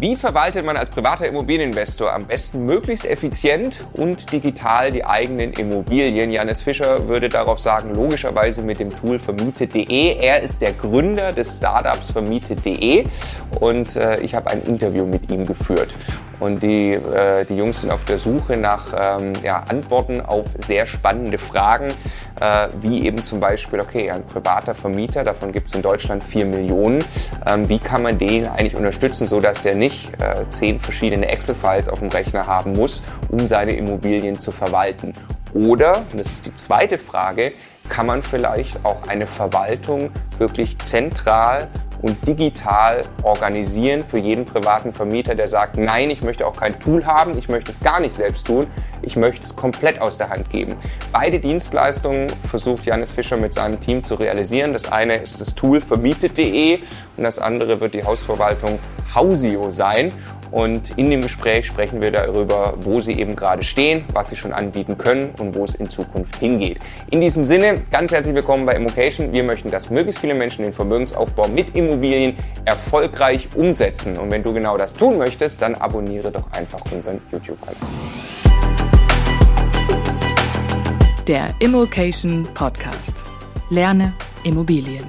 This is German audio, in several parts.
Wie verwaltet man als privater Immobilieninvestor am besten möglichst effizient und digital die eigenen Immobilien? Janis Fischer würde darauf sagen, logischerweise mit dem Tool vermietet.de. Er ist der Gründer des Startups vermietet.de und äh, ich habe ein Interview mit ihm geführt. Und die, äh, die Jungs sind auf der Suche nach ähm, ja, Antworten auf sehr spannende Fragen, äh, wie eben zum Beispiel, okay, ein privater Vermieter, davon gibt es in Deutschland vier Millionen, ähm, wie kann man den eigentlich unterstützen, sodass der nicht nicht äh, zehn verschiedene Excel-Files auf dem Rechner haben muss, um seine Immobilien zu verwalten. Oder, und das ist die zweite Frage, kann man vielleicht auch eine Verwaltung wirklich zentral und digital organisieren für jeden privaten Vermieter, der sagt, nein, ich möchte auch kein Tool haben, ich möchte es gar nicht selbst tun, ich möchte es komplett aus der Hand geben. Beide Dienstleistungen versucht Janis Fischer mit seinem Team zu realisieren. Das eine ist das Tool vermietet.de und das andere wird die Hausverwaltung Hausio sein. Und in dem Gespräch sprechen wir darüber, wo sie eben gerade stehen, was sie schon anbieten können und wo es in Zukunft hingeht. In diesem Sinne, ganz herzlich willkommen bei Immocation. Wir möchten, dass möglichst viele Menschen den Vermögensaufbau mit Immobilien erfolgreich umsetzen. Und wenn du genau das tun möchtest, dann abonniere doch einfach unseren YouTube-Kanal. Der Immocation Podcast. Lerne Immobilien.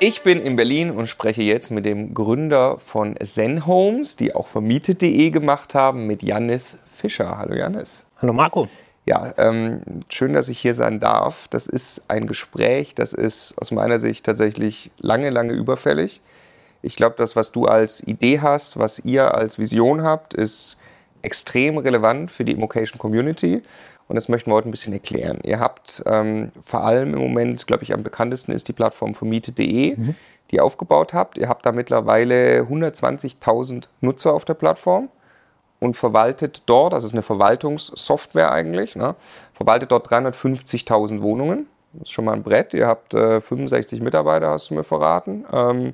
Ich bin in Berlin und spreche jetzt mit dem Gründer von Zen Homes, die auch vermietet.de gemacht haben, mit Jannis Fischer. Hallo Jannis. Hallo Marco. Ja, ähm, schön, dass ich hier sein darf. Das ist ein Gespräch, das ist aus meiner Sicht tatsächlich lange, lange überfällig. Ich glaube, das, was du als Idee hast, was ihr als Vision habt, ist extrem relevant für die Immocation Community. Und das möchten wir heute ein bisschen erklären. Ihr habt ähm, vor allem im Moment, glaube ich, am bekanntesten ist die Plattform vermietet.de, mhm. die ihr aufgebaut habt. Ihr habt da mittlerweile 120.000 Nutzer auf der Plattform und verwaltet dort, das ist eine Verwaltungssoftware eigentlich, ne, verwaltet dort 350.000 Wohnungen. Das ist schon mal ein Brett. Ihr habt äh, 65 Mitarbeiter, hast du mir verraten. Ähm,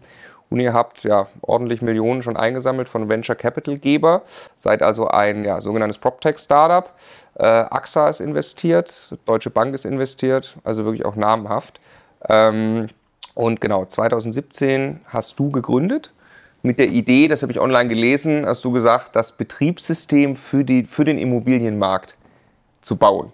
und ihr habt ja ordentlich Millionen schon eingesammelt von Venture Capital Geber, seid also ein ja, sogenanntes PropTech Startup. Äh, AXA ist investiert, Deutsche Bank ist investiert, also wirklich auch namhaft. Ähm, und genau, 2017 hast du gegründet mit der Idee, das habe ich online gelesen, hast du gesagt, das Betriebssystem für, die, für den Immobilienmarkt zu bauen.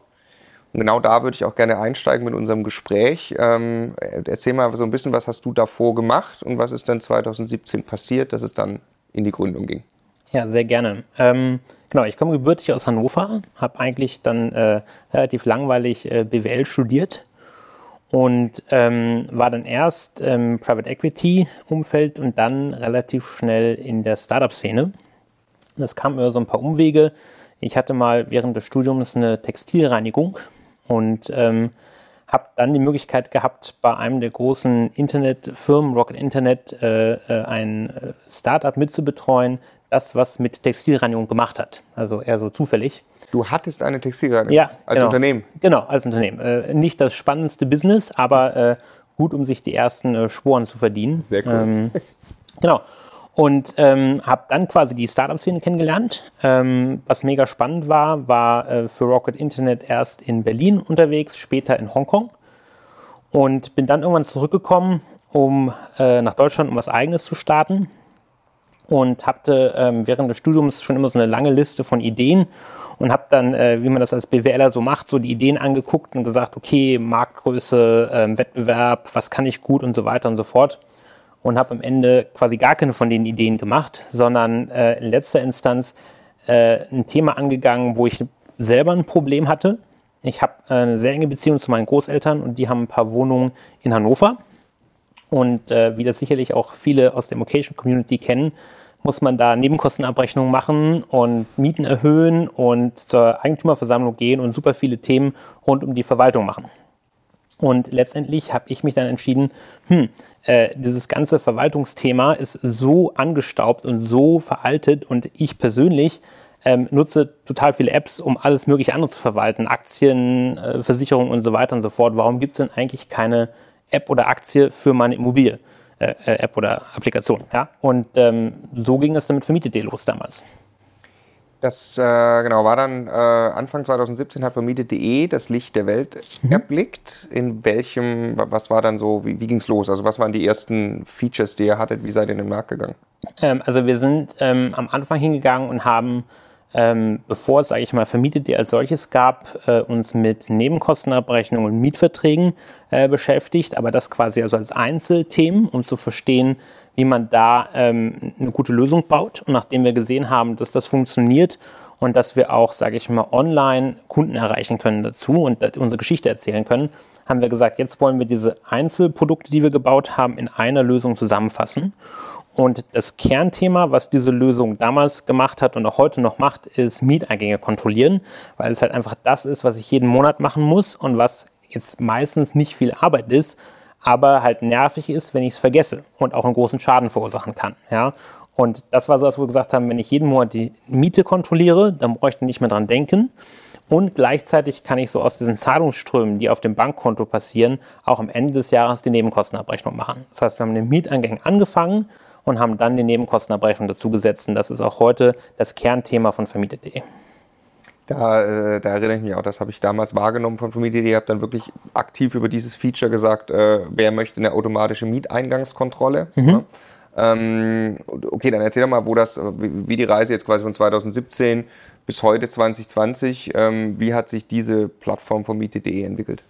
Und genau da würde ich auch gerne einsteigen mit unserem Gespräch. Ähm, erzähl mal so ein bisschen, was hast du davor gemacht und was ist dann 2017 passiert, dass es dann in die Gründung ging? Ja, sehr gerne. Ähm, genau, ich komme gebürtig aus Hannover, habe eigentlich dann äh, relativ langweilig äh, BWL studiert und ähm, war dann erst im Private Equity Umfeld und dann relativ schnell in der Startup-Szene. Das kam über so ein paar Umwege. Ich hatte mal während des Studiums eine Textilreinigung und ähm, habe dann die Möglichkeit gehabt, bei einem der großen Internetfirmen, Rocket Internet, äh, äh ein äh, Startup mitzubetreuen, das, was mit Textilreinigung gemacht hat. Also eher so zufällig. Du hattest eine Textilreinigung ja, als genau. Unternehmen? Genau, als Unternehmen. Äh, nicht das spannendste Business, aber äh, gut, um sich die ersten äh, Sporen zu verdienen. Sehr cool. Ähm, genau. Und ähm, habe dann quasi die Startup-Szene kennengelernt. Ähm, was mega spannend war, war äh, für Rocket Internet erst in Berlin unterwegs, später in Hongkong. Und bin dann irgendwann zurückgekommen, um äh, nach Deutschland, um was Eigenes zu starten und hatte ähm, während des Studiums schon immer so eine lange Liste von Ideen und habe dann, äh, wie man das als BWLer so macht, so die Ideen angeguckt und gesagt, okay, Marktgröße, ähm, Wettbewerb, was kann ich gut und so weiter und so fort. Und habe am Ende quasi gar keine von den Ideen gemacht, sondern äh, in letzter Instanz äh, ein Thema angegangen, wo ich selber ein Problem hatte. Ich habe äh, eine sehr enge Beziehung zu meinen Großeltern und die haben ein paar Wohnungen in Hannover und äh, wie das sicherlich auch viele aus der Vocation Community kennen, muss man da Nebenkostenabrechnungen machen und Mieten erhöhen und zur Eigentümerversammlung gehen und super viele Themen rund um die Verwaltung machen. Und letztendlich habe ich mich dann entschieden, hm, äh, dieses ganze Verwaltungsthema ist so angestaubt und so veraltet und ich persönlich ähm, nutze total viele Apps, um alles mögliche andere zu verwalten, Aktien, äh, Versicherungen und so weiter und so fort. Warum gibt es denn eigentlich keine App oder Aktie für meine Immobilie. Äh, App oder Applikation. Ja? Und ähm, so ging es dann mit Vermietet.de los damals. Das äh, genau war dann äh, Anfang 2017 hat Vermietet.de das Licht der Welt mhm. erblickt. In welchem, was war dann so, wie, wie ging es los? Also was waren die ersten Features, die ihr hattet? Wie seid ihr in den Markt gegangen? Ähm, also wir sind ähm, am Anfang hingegangen und haben, ähm, bevor es, sage ich mal, Vermietet.de als solches gab, äh, uns mit Nebenkostenabrechnungen und Mietverträgen äh, beschäftigt, aber das quasi also als Einzelthemen, um zu verstehen, wie man da ähm, eine gute Lösung baut. Und nachdem wir gesehen haben, dass das funktioniert und dass wir auch, sage ich mal, online Kunden erreichen können dazu und unsere Geschichte erzählen können, haben wir gesagt, jetzt wollen wir diese Einzelprodukte, die wir gebaut haben, in einer Lösung zusammenfassen. Und das Kernthema, was diese Lösung damals gemacht hat und auch heute noch macht, ist Mieteingänge kontrollieren, weil es halt einfach das ist, was ich jeden Monat machen muss und was jetzt meistens nicht viel Arbeit ist, aber halt nervig ist, wenn ich es vergesse und auch einen großen Schaden verursachen kann. Ja? Und das war so, was wir gesagt haben, wenn ich jeden Monat die Miete kontrolliere, dann brauche ich nicht mehr dran denken. Und gleichzeitig kann ich so aus diesen Zahlungsströmen, die auf dem Bankkonto passieren, auch am Ende des Jahres die Nebenkostenabrechnung machen. Das heißt, wir haben den Mieteingang angefangen und haben dann die Nebenkostenabrechnung dazugesetzt. Und das ist auch heute das Kernthema von vermietet.de. Da, äh, da erinnere ich mich auch, das habe ich damals wahrgenommen von. Ihr habt dann wirklich aktiv über dieses Feature gesagt, äh, wer möchte eine automatische Mieteingangskontrolle. Mhm. Ja? Ähm, okay, dann erzähl doch mal, wo das, wie die Reise jetzt quasi von 2017 bis heute 2020, ähm, wie hat sich diese Plattform von Miete.de entwickelt?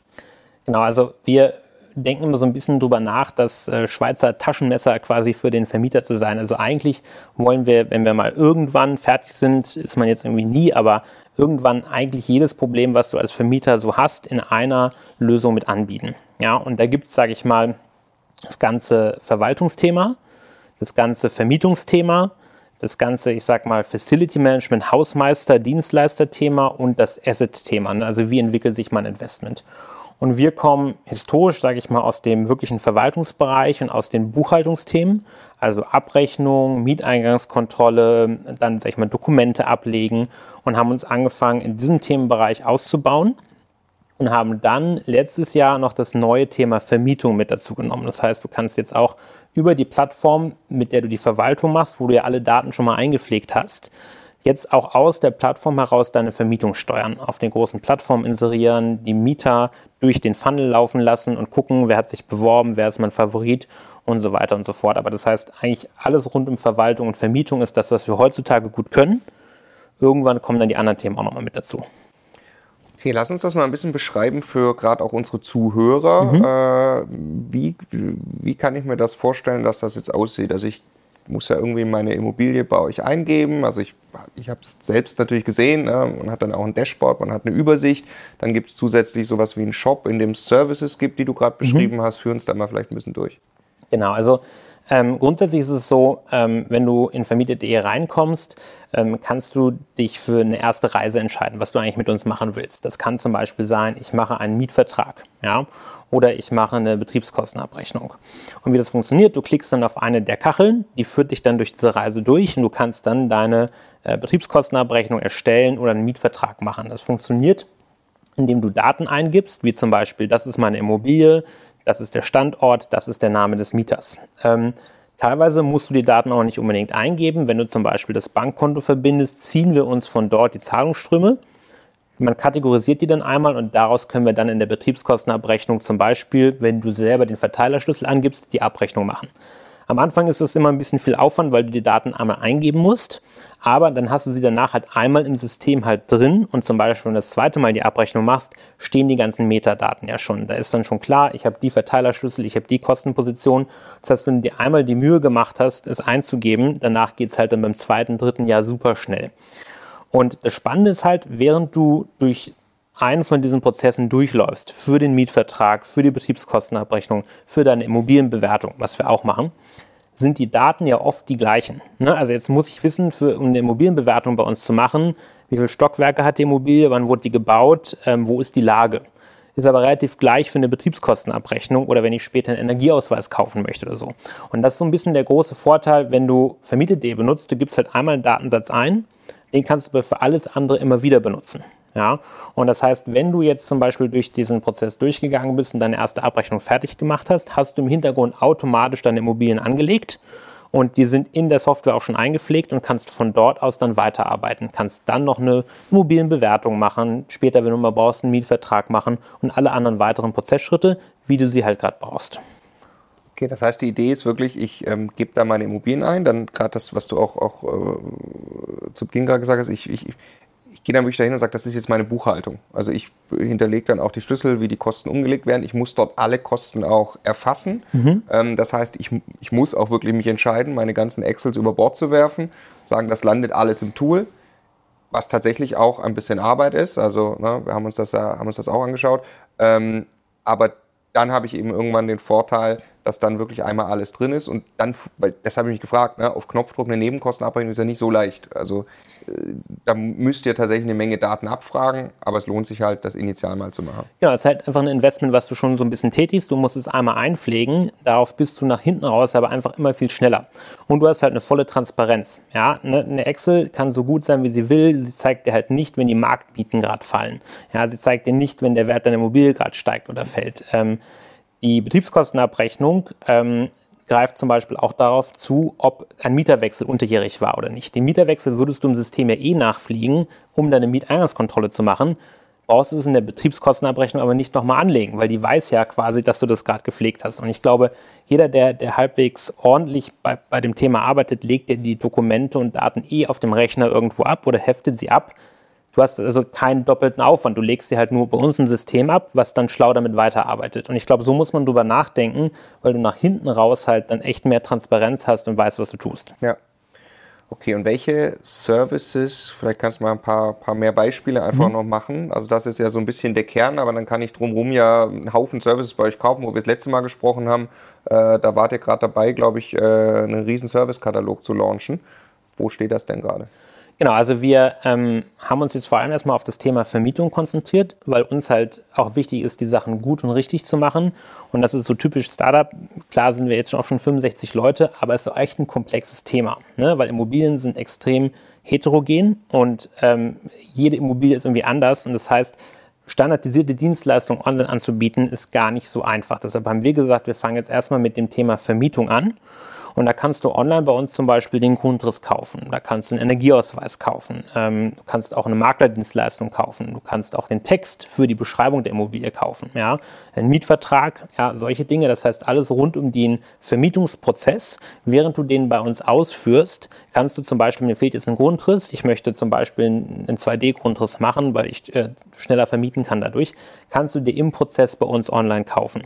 Genau, also wir denken immer so ein bisschen drüber nach, das äh, Schweizer Taschenmesser quasi für den Vermieter zu sein. Also eigentlich wollen wir, wenn wir mal irgendwann fertig sind, ist man jetzt irgendwie nie, aber irgendwann eigentlich jedes Problem, was du als Vermieter so hast, in einer Lösung mit anbieten. Ja, und da gibt es, sage ich mal, das ganze Verwaltungsthema, das ganze Vermietungsthema, das ganze, ich sag mal, Facility Management, Hausmeister, Dienstleister-Thema und das Asset-Thema. Also wie entwickelt sich mein Investment? Und wir kommen historisch, sage ich mal, aus dem wirklichen Verwaltungsbereich und aus den Buchhaltungsthemen, also Abrechnung, Mieteingangskontrolle, dann, sage ich mal, Dokumente ablegen und haben uns angefangen, in diesem Themenbereich auszubauen und haben dann letztes Jahr noch das neue Thema Vermietung mit dazu genommen. Das heißt, du kannst jetzt auch über die Plattform, mit der du die Verwaltung machst, wo du ja alle Daten schon mal eingepflegt hast, jetzt auch aus der Plattform heraus deine Vermietung steuern, auf den großen Plattformen inserieren, die Mieter durch den Funnel laufen lassen und gucken, wer hat sich beworben, wer ist mein Favorit und so weiter und so fort. Aber das heißt, eigentlich alles rund um Verwaltung und Vermietung ist das, was wir heutzutage gut können. Irgendwann kommen dann die anderen Themen auch nochmal mit dazu. Okay, lass uns das mal ein bisschen beschreiben für gerade auch unsere Zuhörer. Mhm. Äh, wie, wie kann ich mir das vorstellen, dass das jetzt aussieht? Also ich muss ja irgendwie meine Immobilie bei euch eingeben. Also ich, ich habe es selbst natürlich gesehen. Ne? Man hat dann auch ein Dashboard, man hat eine Übersicht. Dann gibt es zusätzlich sowas wie einen Shop, in dem es Services gibt, die du gerade mhm. beschrieben mhm. hast. Führ uns da mal vielleicht ein bisschen durch. Genau, also ähm, grundsätzlich ist es so, ähm, wenn du in vermietet.de reinkommst, ähm, kannst du dich für eine erste Reise entscheiden, was du eigentlich mit uns machen willst. Das kann zum Beispiel sein, ich mache einen Mietvertrag, ja, oder ich mache eine Betriebskostenabrechnung. Und wie das funktioniert, du klickst dann auf eine der Kacheln, die führt dich dann durch diese Reise durch und du kannst dann deine äh, Betriebskostenabrechnung erstellen oder einen Mietvertrag machen. Das funktioniert, indem du Daten eingibst, wie zum Beispiel, das ist meine Immobilie, das ist der Standort, das ist der Name des Mieters. Ähm, teilweise musst du die Daten auch nicht unbedingt eingeben. Wenn du zum Beispiel das Bankkonto verbindest, ziehen wir uns von dort die Zahlungsströme. Man kategorisiert die dann einmal und daraus können wir dann in der Betriebskostenabrechnung zum Beispiel, wenn du selber den Verteilerschlüssel angibst, die Abrechnung machen. Am Anfang ist es immer ein bisschen viel Aufwand, weil du die Daten einmal eingeben musst, aber dann hast du sie danach halt einmal im System halt drin und zum Beispiel, wenn du das zweite Mal die Abrechnung machst, stehen die ganzen Metadaten ja schon. Da ist dann schon klar, ich habe die Verteilerschlüssel, ich habe die Kostenposition. Das heißt, wenn du dir einmal die Mühe gemacht hast, es einzugeben, danach geht es halt dann beim zweiten, dritten Jahr super schnell. Und das Spannende ist halt, während du durch einen von diesen Prozessen durchläufst, für den Mietvertrag, für die Betriebskostenabrechnung, für deine Immobilienbewertung, was wir auch machen, sind die Daten ja oft die gleichen. Ne? Also jetzt muss ich wissen, für, um eine Immobilienbewertung bei uns zu machen, wie viele Stockwerke hat die Immobilie, wann wurde die gebaut, ähm, wo ist die Lage. Ist aber relativ gleich für eine Betriebskostenabrechnung oder wenn ich später einen Energieausweis kaufen möchte oder so. Und das ist so ein bisschen der große Vorteil, wenn du Vermietet.de benutzt. Du gibst halt einmal einen Datensatz ein, den kannst du aber für alles andere immer wieder benutzen. Ja, und das heißt, wenn du jetzt zum Beispiel durch diesen Prozess durchgegangen bist und deine erste Abrechnung fertig gemacht hast, hast du im Hintergrund automatisch deine Immobilien angelegt und die sind in der Software auch schon eingepflegt und kannst von dort aus dann weiterarbeiten. Kannst dann noch eine Immobilienbewertung machen, später, wenn du mal brauchst, einen Mietvertrag machen und alle anderen weiteren Prozessschritte, wie du sie halt gerade brauchst. Okay, das heißt, die Idee ist wirklich, ich ähm, gebe da meine Immobilien ein, dann gerade das, was du auch, auch äh, zu Beginn gerade gesagt hast, ich, ich, gehe dann wirklich dahin und sage, das ist jetzt meine Buchhaltung. Also ich hinterlege dann auch die Schlüssel, wie die Kosten umgelegt werden. Ich muss dort alle Kosten auch erfassen. Mhm. Ähm, das heißt, ich, ich muss auch wirklich mich entscheiden, meine ganzen Excels über Bord zu werfen, sagen, das landet alles im Tool, was tatsächlich auch ein bisschen Arbeit ist. Also ne, wir haben uns das, haben uns das auch angeschaut. Ähm, aber dann habe ich eben irgendwann den Vorteil, dass dann wirklich einmal alles drin ist und dann, weil das habe ich mich gefragt, ne, auf Knopfdruck eine Nebenkostenabrechnung ist ja nicht so leicht. Also äh, da müsst ihr tatsächlich eine Menge Daten abfragen, aber es lohnt sich halt, das initial mal zu machen. Ja, es ist halt einfach ein Investment, was du schon so ein bisschen tätigst. Du musst es einmal einpflegen, darauf bist du nach hinten raus, aber einfach immer viel schneller. Und du hast halt eine volle Transparenz. Ja, ne, eine Excel kann so gut sein, wie sie will. Sie zeigt dir halt nicht, wenn die Marktmieten gerade fallen. Ja, sie zeigt dir nicht, wenn der Wert deiner Immobilie gerade steigt oder fällt. Ähm, die Betriebskostenabrechnung ähm, greift zum Beispiel auch darauf zu, ob ein Mieterwechsel unterjährig war oder nicht. Den Mieterwechsel würdest du im System ja eh nachfliegen, um deine Mieteingangskontrolle zu machen. Brauchst du es in der Betriebskostenabrechnung aber nicht nochmal anlegen, weil die weiß ja quasi, dass du das gerade gepflegt hast. Und ich glaube, jeder, der, der halbwegs ordentlich bei, bei dem Thema arbeitet, legt ja die Dokumente und Daten eh auf dem Rechner irgendwo ab oder heftet sie ab, Du hast also keinen doppelten Aufwand. Du legst dir halt nur bei uns ein System ab, was dann schlau damit weiterarbeitet. Und ich glaube, so muss man drüber nachdenken, weil du nach hinten raus halt dann echt mehr Transparenz hast und weißt, was du tust. Ja. Okay, und welche Services, vielleicht kannst du mal ein paar, paar mehr Beispiele einfach mhm. noch machen. Also das ist ja so ein bisschen der Kern, aber dann kann ich drumherum ja einen Haufen Services bei euch kaufen, wo wir das letzte Mal gesprochen haben. Äh, da wart ihr gerade dabei, glaube ich, äh, einen riesen Service-Katalog zu launchen. Wo steht das denn gerade? Genau, also wir ähm, haben uns jetzt vor allem erstmal auf das Thema Vermietung konzentriert, weil uns halt auch wichtig ist, die Sachen gut und richtig zu machen. Und das ist so typisch Startup. Klar sind wir jetzt auch schon 65 Leute, aber es ist echt ein komplexes Thema, ne? weil Immobilien sind extrem heterogen und ähm, jede Immobilie ist irgendwie anders. Und das heißt, standardisierte Dienstleistungen online anzubieten, ist gar nicht so einfach. Deshalb haben wir gesagt, wir fangen jetzt erstmal mit dem Thema Vermietung an und da kannst du online bei uns zum Beispiel den Grundriss kaufen. Da kannst du einen Energieausweis kaufen. Ähm, du kannst auch eine Maklerdienstleistung kaufen. Du kannst auch den Text für die Beschreibung der Immobilie kaufen. Ja, einen Mietvertrag, ja, solche Dinge. Das heißt, alles rund um den Vermietungsprozess. Während du den bei uns ausführst, kannst du zum Beispiel, mir fehlt jetzt ein Grundriss. Ich möchte zum Beispiel einen 2D-Grundriss machen, weil ich äh, schneller vermieten kann dadurch. Kannst du dir im Prozess bei uns online kaufen.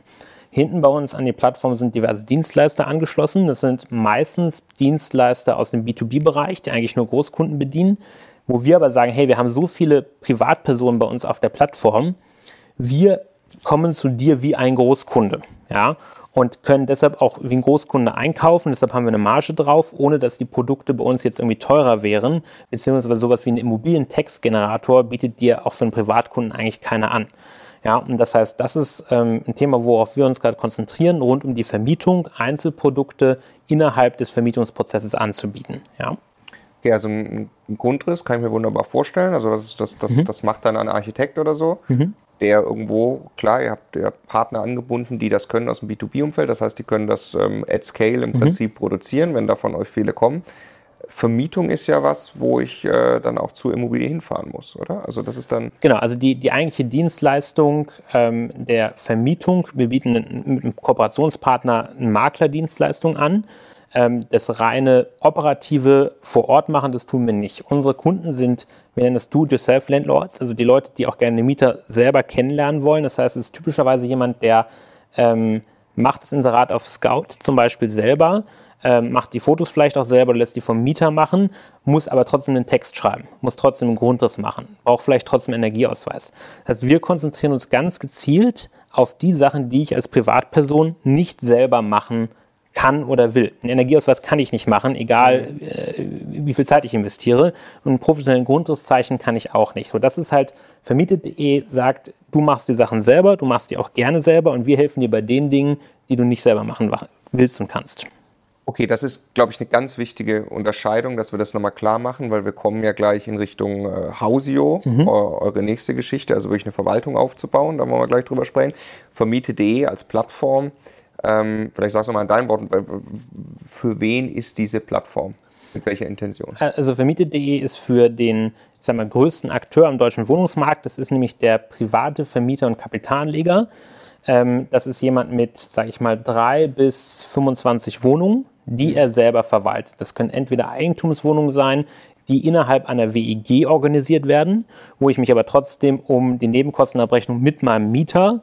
Hinten bei uns an die Plattform sind diverse Dienstleister angeschlossen. Das sind meistens Dienstleister aus dem B2B-Bereich, die eigentlich nur Großkunden bedienen, wo wir aber sagen, hey, wir haben so viele Privatpersonen bei uns auf der Plattform, wir kommen zu dir wie ein Großkunde, ja, und können deshalb auch wie ein Großkunde einkaufen. Deshalb haben wir eine Marge drauf, ohne dass die Produkte bei uns jetzt irgendwie teurer wären, beziehungsweise sowas wie ein Immobilientextgenerator bietet dir auch für einen Privatkunden eigentlich keiner an. Ja, und das heißt, das ist ähm, ein Thema, worauf wir uns gerade konzentrieren, rund um die Vermietung, Einzelprodukte innerhalb des Vermietungsprozesses anzubieten. Ja. Okay, also ein Grundriss kann ich mir wunderbar vorstellen. Also das, das, das, mhm. das macht dann ein Architekt oder so, mhm. Der irgendwo, klar, ihr habt ja Partner angebunden, die das können aus dem B2B-Umfeld. Das heißt, die können das ähm, at scale im mhm. Prinzip produzieren, wenn da von euch viele kommen. Vermietung ist ja was, wo ich äh, dann auch zur Immobilie hinfahren muss, oder? Also das ist dann. Genau, also die, die eigentliche Dienstleistung ähm, der Vermietung, wir bieten mit einem Kooperationspartner eine Maklerdienstleistung an. Ähm, das reine operative vor Ort machen, das tun wir nicht. Unsere Kunden sind, wir nennen das Do-it-yourself-Landlords, also die Leute, die auch gerne Mieter selber kennenlernen wollen. Das heißt, es ist typischerweise jemand, der ähm, macht das Inserat auf Scout zum Beispiel selber ähm, macht die Fotos vielleicht auch selber oder lässt die vom Mieter machen, muss aber trotzdem den Text schreiben, muss trotzdem einen Grundriss machen, braucht vielleicht trotzdem Energieausweis. Das heißt, wir konzentrieren uns ganz gezielt auf die Sachen, die ich als Privatperson nicht selber machen kann oder will. Einen Energieausweis kann ich nicht machen, egal äh, wie viel Zeit ich investiere. Und einen professionellen Grundrisszeichen kann ich auch nicht. So, das ist halt vermietet.de sagt, du machst die Sachen selber, du machst die auch gerne selber und wir helfen dir bei den Dingen, die du nicht selber machen willst und kannst. Okay, das ist, glaube ich, eine ganz wichtige Unterscheidung, dass wir das nochmal klar machen, weil wir kommen ja gleich in Richtung äh, Hausio, mhm. eure nächste Geschichte, also wirklich eine Verwaltung aufzubauen, da wollen wir gleich drüber sprechen. Vermiete.de als Plattform Ähm, vielleicht sagst du mal in deinen Worten, für wen ist diese Plattform? Mit welcher Intention? Also vermietet.de ist für den ich sag mal, größten Akteur am deutschen Wohnungsmarkt. Das ist nämlich der private Vermieter und Kapitalanleger. Ähm, das ist jemand mit, sage ich mal, drei bis 25 Wohnungen, die er selber verwaltet. Das können entweder Eigentumswohnungen sein, die innerhalb einer WEG organisiert werden, wo ich mich aber trotzdem um die Nebenkostenabrechnung mit meinem Mieter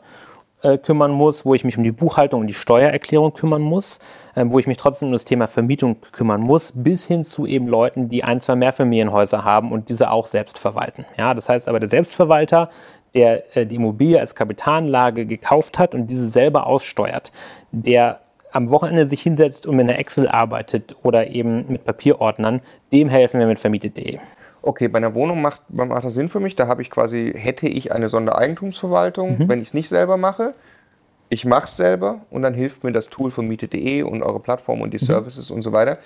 äh, kümmern muss, wo ich mich um die Buchhaltung und die Steuererklärung kümmern muss, äh, wo ich mich trotzdem um das Thema Vermietung kümmern muss, bis hin zu eben Leuten, die ein, zwei Mehrfamilienhäuser haben und diese auch selbst verwalten. Ja, das heißt aber, der Selbstverwalter, der äh, die Immobilie als Kapitalanlage gekauft hat und diese selber aussteuert, der am Wochenende sich hinsetzt und mit einer Excel arbeitet oder eben mit Papierordnern, dem helfen wir mit vermietet.de okay, bei einer Wohnung macht, macht das Sinn für mich. Da habe ich quasi, hätte ich eine Sondereigentumsverwaltung, mhm. wenn ich es nicht selber mache. Ich mache es selber und dann hilft mir das Tool von miete.de und eure Plattform und die mhm. Services und so weiter.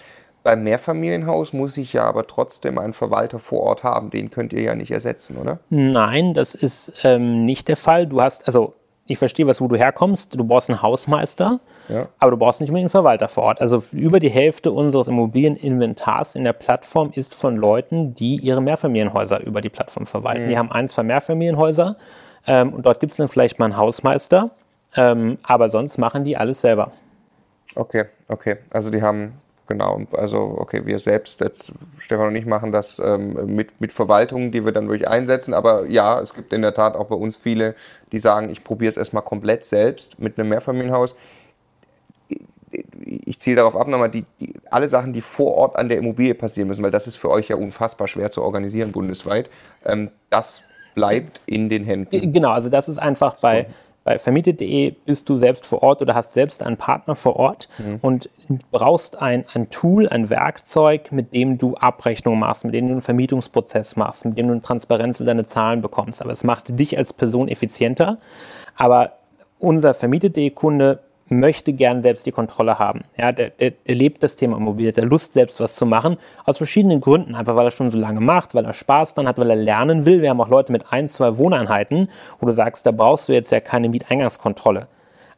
Beim Mehrfamilienhaus muss ich ja aber trotzdem einen Verwalter vor Ort haben. Den könnt ihr ja nicht ersetzen, oder? Nein, das ist ähm, nicht der Fall. Du hast, also ich verstehe, was, wo du herkommst. Du brauchst einen Hausmeister, ja. aber du brauchst nicht mehr einen Verwalter vor Ort. Also über die Hälfte unseres Immobilieninventars in der Plattform ist von Leuten, die ihre Mehrfamilienhäuser über die Plattform verwalten. Mhm. Die haben ein, zwei Mehrfamilienhäuser ähm, und dort gibt es dann vielleicht mal einen Hausmeister, ähm, aber sonst machen die alles selber. Okay, okay. Also die haben genau. Also, okay, wir selbst, jetzt Stefan und ich machen das ähm, mit, mit Verwaltungen, die wir dann wirklich einsetzen. Aber ja, es gibt in der Tat auch bei uns viele, die sagen, ich probiere es erstmal komplett selbst mit einem Mehrfamilienhaus. Ich ziele darauf ab, nochmal die, die, alle Sachen, die vor Ort an der Immobilie passieren müssen, weil das ist für euch ja unfassbar schwer zu organisieren bundesweit. Ähm, das bleibt in den Händen. Genau, also das ist einfach so. bei bei vermietet.de bist du selbst vor Ort oder hast selbst einen Partner vor Ort mhm. und brauchst ein, ein Tool, ein Werkzeug, mit dem du Abrechnungen machst, mit dem du einen Vermietungsprozess machst, mit dem du eine Transparenz in deine Zahlen bekommst. Aber es macht dich als Person effizienter. Aber unser vermietet.de Kunde möchte gern selbst die Kontrolle haben. Ja, der, der, der lebt das Thema Immobilie, der Lust selbst was zu machen, aus verschiedenen Gründen. Einfach weil er schon so lange macht, weil er Spaß dran hat, weil er lernen will. Wir haben auch Leute mit ein, zwei Wohneinheiten, wo du sagst, da brauchst du jetzt ja keine Mieteingangskontrolle.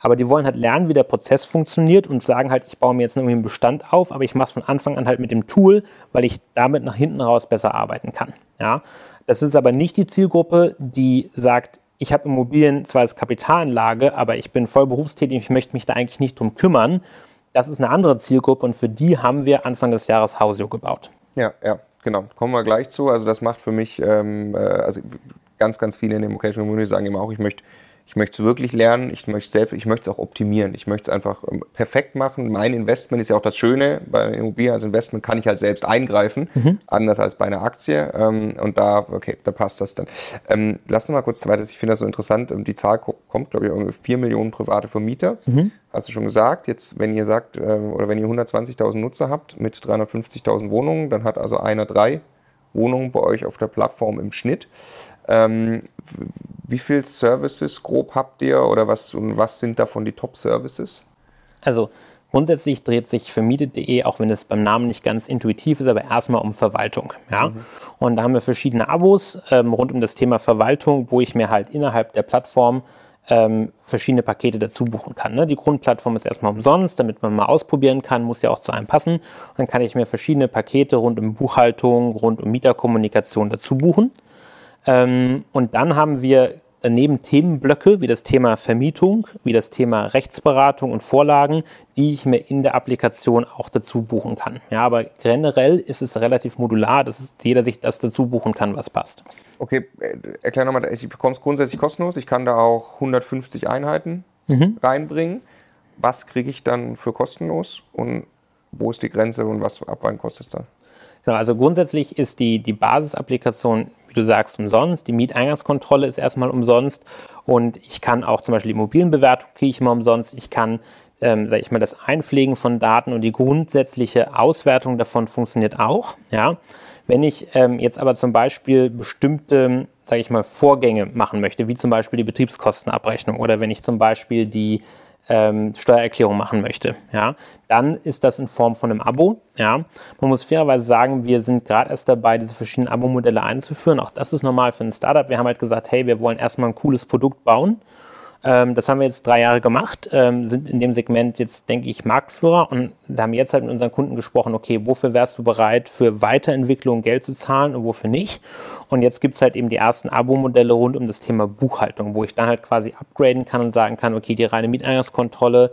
Aber die wollen halt lernen, wie der Prozess funktioniert und sagen halt, ich baue mir jetzt irgendwie einen Bestand auf, aber ich mache es von Anfang an halt mit dem Tool, weil ich damit nach hinten raus besser arbeiten kann. Ja, das ist aber nicht die Zielgruppe, die sagt, ich habe Immobilien zwar als Kapitalanlage, aber ich bin voll berufstätig, ich möchte mich da eigentlich nicht drum kümmern. Das ist eine andere Zielgruppe und für die haben wir Anfang des Jahres Hausio gebaut. Ja, ja, genau. Kommen wir gleich zu. Also das macht für mich, ähm, äh, also ganz, ganz viele in der Vocational Community sagen immer auch, ich möchte ich möchte es wirklich lernen, ich möchte selbst, ich möchte es auch optimieren, ich möchte es einfach ähm, perfekt machen. Mein Investment ist ja auch das Schöne bei Immobilien, als Investment kann ich halt selbst eingreifen, mhm. anders als bei einer Aktie. Ähm, und da, okay, da passt das dann. Ähm, lass uns mal kurz weiter, ich finde das so interessant. Die Zahl kommt, glaube ich, irgendwie 4 Millionen private Vermieter. Mhm. Hast du schon gesagt. Jetzt, wenn ihr sagt, oder wenn ihr 120.000 Nutzer habt mit 350.000 Wohnungen, dann hat also einer drei Wohnungen bei euch auf der Plattform im Schnitt. Ähm, wie viele Services grob habt ihr oder was, und was sind davon die Top-Services? Also grundsätzlich dreht sich vermietet.de, auch wenn es beim Namen nicht ganz intuitiv ist, aber erstmal um Verwaltung. Ja? Mhm. Und da haben wir verschiedene Abos ähm, rund um das Thema Verwaltung, wo ich mir halt innerhalb der Plattform ähm, verschiedene Pakete dazu buchen kann. Ne? Die Grundplattform ist erstmal umsonst, damit man mal ausprobieren kann, muss ja auch zu einem passen. Und dann kann ich mir verschiedene Pakete rund um Buchhaltung, rund um Mieterkommunikation dazu buchen. Ähm, und dann haben wir daneben Themenblöcke wie das Thema Vermietung, wie das Thema Rechtsberatung und Vorlagen, die ich mir in der Applikation auch dazu buchen kann. Ja, aber generell ist es relativ modular, dass jeder sich das dazu buchen kann, was passt. Okay, äh, erklär nochmal, ich bekomme es grundsätzlich kostenlos. Ich kann da auch 150 Einheiten mhm. reinbringen. Was kriege ich dann für kostenlos und wo ist die Grenze und was ab wann kostet es dann? Genau, also grundsätzlich ist die, die Basisapplikation, wie du sagst, umsonst. Die Mieteingangskontrolle ist erstmal umsonst. Und ich kann auch zum Beispiel die Immobilienbewertung kriege ich mal umsonst. Ich kann, ähm, sage ich mal, das Einpflegen von Daten und die grundsätzliche Auswertung davon funktioniert auch. Ja. Wenn ich ähm, jetzt aber zum Beispiel bestimmte, sage ich mal, Vorgänge machen möchte, wie zum Beispiel die Betriebskostenabrechnung oder wenn ich zum Beispiel die ähm, Steuererklärung machen möchte, ja, dann ist das in Form von einem Abo. Ja. Man muss fairerweise sagen, wir sind gerade erst dabei, diese verschiedenen Abo-Modelle einzuführen. Auch das ist normal für ein Startup. Wir haben halt gesagt, hey, wir wollen erstmal ein cooles Produkt bauen. Ähm, das haben wir jetzt drei Jahre gemacht, ähm, sind in dem Segment jetzt, denke ich, Marktführer und haben jetzt halt mit unseren Kunden gesprochen, okay, wofür wärst du bereit, für Weiterentwicklung Geld zu zahlen und wofür nicht? Und jetzt gibt's halt eben die ersten Abo-Modelle rund um das Thema Buchhaltung, wo ich dann halt quasi upgraden kann und sagen kann, okay, die reine Mieteingangskontrolle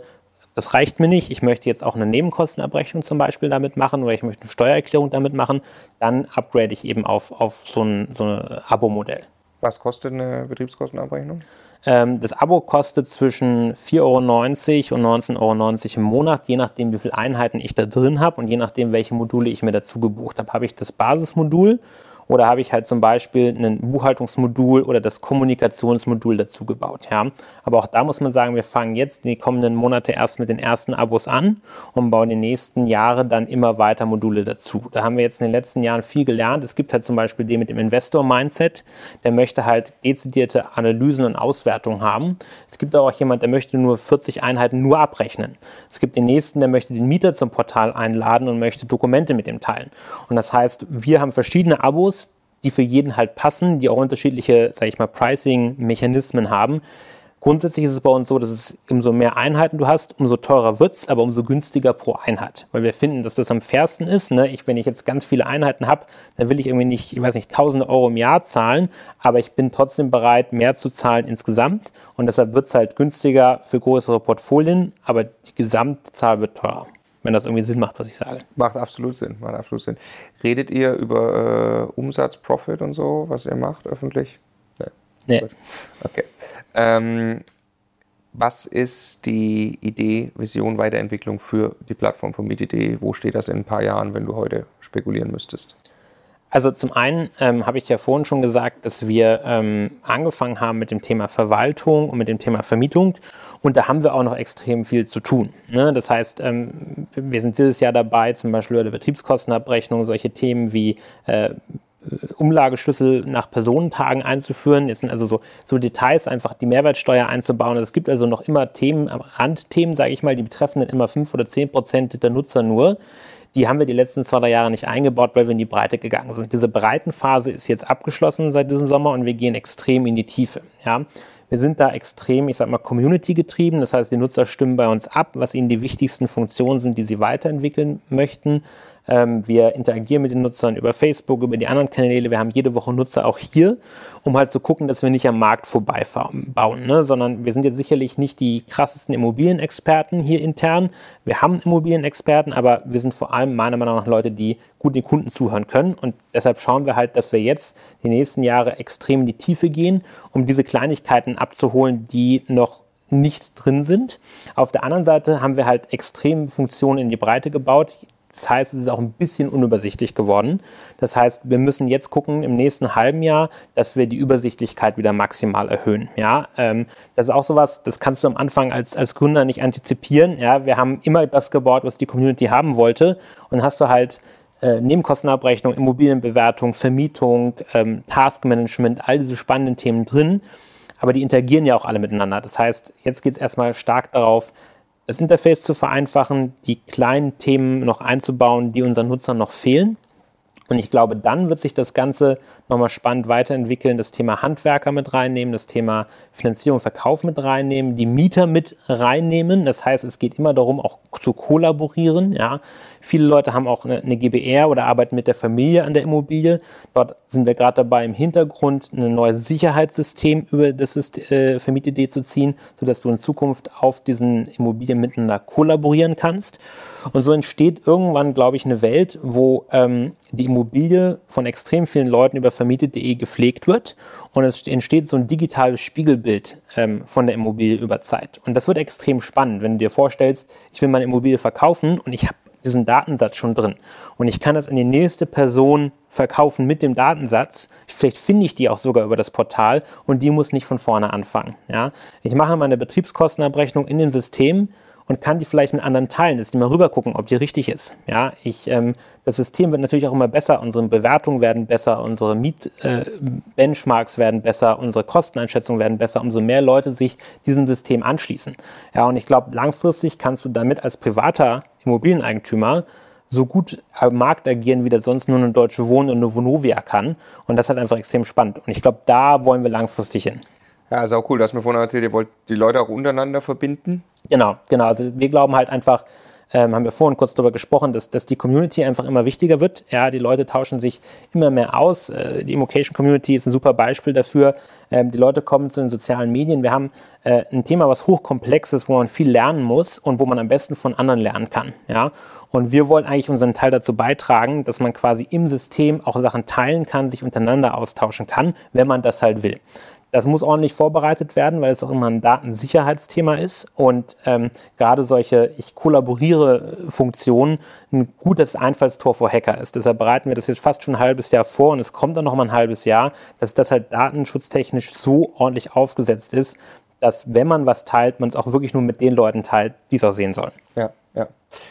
das reicht mir nicht, ich möchte jetzt auch eine Nebenkostenabrechnung zum Beispiel damit machen oder ich möchte eine Steuererklärung damit machen, dann upgrade ich eben auf, auf so ein, so ein Abo-Modell. Was kostet eine Betriebskostenabrechnung? Ähm, das Abo kostet zwischen 4,90 Euro und 19,90 Euro im Monat, je nachdem, wie viele Einheiten ich da drin habe und je nachdem, welche Module ich mir dazu gebucht habe. Habe ich das Basismodul oder habe ich halt zum Beispiel ein Buchhaltungsmodul oder das Kommunikationsmodul dazu gebaut. Ja? Aber auch da muss man sagen, wir fangen jetzt die kommenden Monate erst mit den ersten Abos an und bauen die nächsten Jahre dann immer weiter Module dazu. Da haben wir jetzt in den letzten Jahren viel gelernt. Es gibt halt zum Beispiel den mit dem Investor-Mindset, der möchte halt dezidierte Analysen und Auswertungen haben. Es gibt auch jemand, der möchte nur 40 Einheiten nur abrechnen. Es gibt den nächsten, der möchte den Mieter zum Portal einladen und möchte Dokumente mit ihm teilen. Und das heißt, wir haben verschiedene Abos, die für jeden halt passen, die auch unterschiedliche, sage ich mal, Pricing-Mechanismen haben. Grundsätzlich ist es bei uns so, dass es umso mehr Einheiten du hast, umso teurer wird's, aber umso günstiger pro Einheit. Weil wir finden, dass das am fairsten ist. Ne? Ich, wenn ich jetzt ganz viele Einheiten habe, dann will ich irgendwie nicht, ich weiß nicht, tausende Euro im Jahr zahlen, aber ich bin trotzdem bereit, mehr zu zahlen insgesamt. Und deshalb wird's halt günstiger für größere Portfolien, aber die Gesamtzahl wird teurer wenn das irgendwie Sinn macht, was ich sage. Macht absolut Sinn, macht absolut Sinn. Redet ihr über äh, Umsatz, Profit und so, was ihr macht öffentlich? Nee. nee. Okay. Ähm, was ist die Idee, Vision, Weiterentwicklung für die Plattform von Mieti.de? Wo steht das in ein paar Jahren, wenn du heute spekulieren müsstest? Also zum einen ähm, habe ich ja vorhin schon gesagt, dass wir ähm, angefangen haben mit dem Thema Verwaltung und mit dem Thema Vermietung und da haben wir auch noch extrem viel zu tun. Ne? Das heißt, ähm, wir sind dieses Jahr dabei, zum Beispiel bei der Betriebskostenabrechnung, solche Themen wie äh, Umlageschlüssel nach Personentagen einzuführen. Jetzt sind also so, so Details, einfach die Mehrwertsteuer einzubauen. Also es gibt also noch immer Themen, Randthemen, sage ich mal, die betreffen dann immer fünf oder zehn Prozent der Nutzer nur. Die haben wir die letzten zwei, drei Jahre nicht eingebaut, weil wir in die Breite gegangen sind. Diese Breitenphase ist jetzt abgeschlossen seit diesem Sommer und wir gehen extrem in die Tiefe. Ja? Wir sind da extrem, ich sag mal, Community getrieben. Das heißt, die Nutzer stimmen bei uns ab, was ihnen die wichtigsten Funktionen sind, die sie weiterentwickeln möchten. Ähm, wir interagieren mit den Nutzern über Facebook, über die anderen Kanäle. Wir haben jede Woche Nutzer auch hier, um halt zu gucken, dass wir nicht am Markt vorbeibauen, ne? sondern wir sind jetzt sicherlich nicht die krassesten Immobilienexperten hier intern. Wir haben Immobilienexperten, aber wir sind vor allem meiner Meinung nach Leute, die gut den Kunden zuhören können. Und deshalb schauen wir halt, dass wir jetzt die nächsten Jahre extrem in die Tiefe gehen, um diese Kleinigkeiten abzuholen, die noch nicht drin sind. Auf der anderen Seite haben wir halt extrem Funktionen in die Breite gebaut. Das heißt, es ist auch ein bisschen unübersichtlich geworden. Das heißt, wir müssen jetzt gucken im nächsten halben Jahr, dass wir die Übersichtlichkeit wieder maximal erhöhen. Ja, ähm, das ist auch sowas, das kannst du am Anfang als, als Gründer nicht antizipieren. Ja, wir haben immer das gebaut, was die Community haben wollte. Und hast du halt äh, Nebenkostenabrechnung, Immobilienbewertung, Vermietung, ähm, Taskmanagement, all diese spannenden Themen drin. Aber die interagieren ja auch alle miteinander. Das heißt, jetzt geht es erstmal stark darauf, das Interface zu vereinfachen, die kleinen Themen noch einzubauen, die unseren Nutzern noch fehlen. Und ich glaube, dann wird sich das Ganze nochmal spannend weiterentwickeln, das Thema Handwerker mit reinnehmen, das Thema Finanzierung, Verkauf mit reinnehmen, die Mieter mit reinnehmen. Das heißt, es geht immer darum, auch zu kollaborieren. Ja. Viele Leute haben auch eine, eine GBR oder arbeiten mit der Familie an der Immobilie. Dort sind wir gerade dabei, im Hintergrund ein neues Sicherheitssystem über das äh, Vermietidee zu ziehen, sodass du in Zukunft auf diesen Immobilien miteinander kollaborieren kannst. Und so entsteht irgendwann, glaube ich, eine Welt, wo ähm, die Immobilie von extrem vielen Leuten über vermietet.de gepflegt wird und es entsteht so ein digitales Spiegelbild ähm, von der Immobilie über Zeit. Und das wird extrem spannend, wenn du dir vorstellst, ich will meine Immobilie verkaufen und ich habe diesen Datensatz schon drin. Und ich kann das an die nächste Person verkaufen mit dem Datensatz. Vielleicht finde ich die auch sogar über das Portal und die muss nicht von vorne anfangen. Ja? Ich mache meine Betriebskostenabrechnung in dem System und kann die vielleicht mit anderen teilen, dass die mal rüber gucken, ob die richtig ist. Ja, ich, ähm, das System wird natürlich auch immer besser, unsere Bewertungen werden besser, unsere Miet-Benchmarks äh, werden besser, unsere Kosteneinschätzungen werden besser, umso mehr Leute sich diesem System anschließen. Ja, und ich glaube, langfristig kannst du damit als privater Immobilieneigentümer so gut am Markt agieren, wie das sonst nur eine Deutsche Wohnen und eine Vonovia kann. Und das ist halt einfach extrem spannend. Und ich glaube, da wollen wir langfristig hin. Ja, ist auch cool. Du hast mir vorhin erzählt, ihr wollt die Leute auch untereinander verbinden. Genau, genau. Also wir glauben halt einfach, ähm, haben wir vorhin kurz darüber gesprochen, dass, dass die Community einfach immer wichtiger wird. Ja, die Leute tauschen sich immer mehr aus. Äh, die Immocation Community ist ein super Beispiel dafür. Ähm, die Leute kommen zu den sozialen Medien. Wir haben äh, ein Thema, was hochkomplex ist, wo man viel lernen muss und wo man am besten von anderen lernen kann. Ja, und wir wollen eigentlich unseren Teil dazu beitragen, dass man quasi im System auch Sachen teilen kann, sich untereinander austauschen kann, wenn man das halt will. Das muss ordentlich vorbereitet werden, weil es auch immer ein Datensicherheitsthema ist und ähm, gerade solche ich kollaboriere Funktionen ein gutes Einfallstor vor Hacker ist. Deshalb bereiten wir das jetzt fast schon ein halbes Jahr vor und es kommt dann noch mal ein halbes Jahr, dass das halt datenschutztechnisch so ordentlich aufgesetzt ist, dass wenn man was teilt, man es auch wirklich nur mit den Leuten teilt, die es auch sehen sollen. Ja, ja.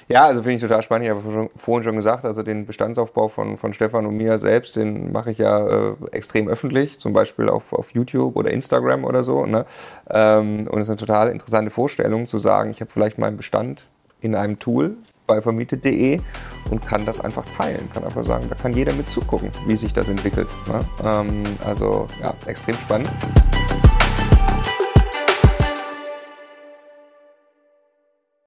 Ja, also finde ich total spannend. Ich habe vorhin schon gesagt, also den Bestandsaufbau von, von Stefan und mir selbst, den mache ich ja äh, extrem öffentlich, zum Beispiel auf, auf YouTube oder Instagram oder so. Ne? Ähm, und es ist eine total interessante Vorstellung zu sagen, ich habe vielleicht meinen Bestand in einem Tool bei vermietet.de und kann das einfach teilen, kann einfach sagen, da kann jeder mit zugucken, wie sich das entwickelt. Ne? Ähm, also ja, extrem spannend.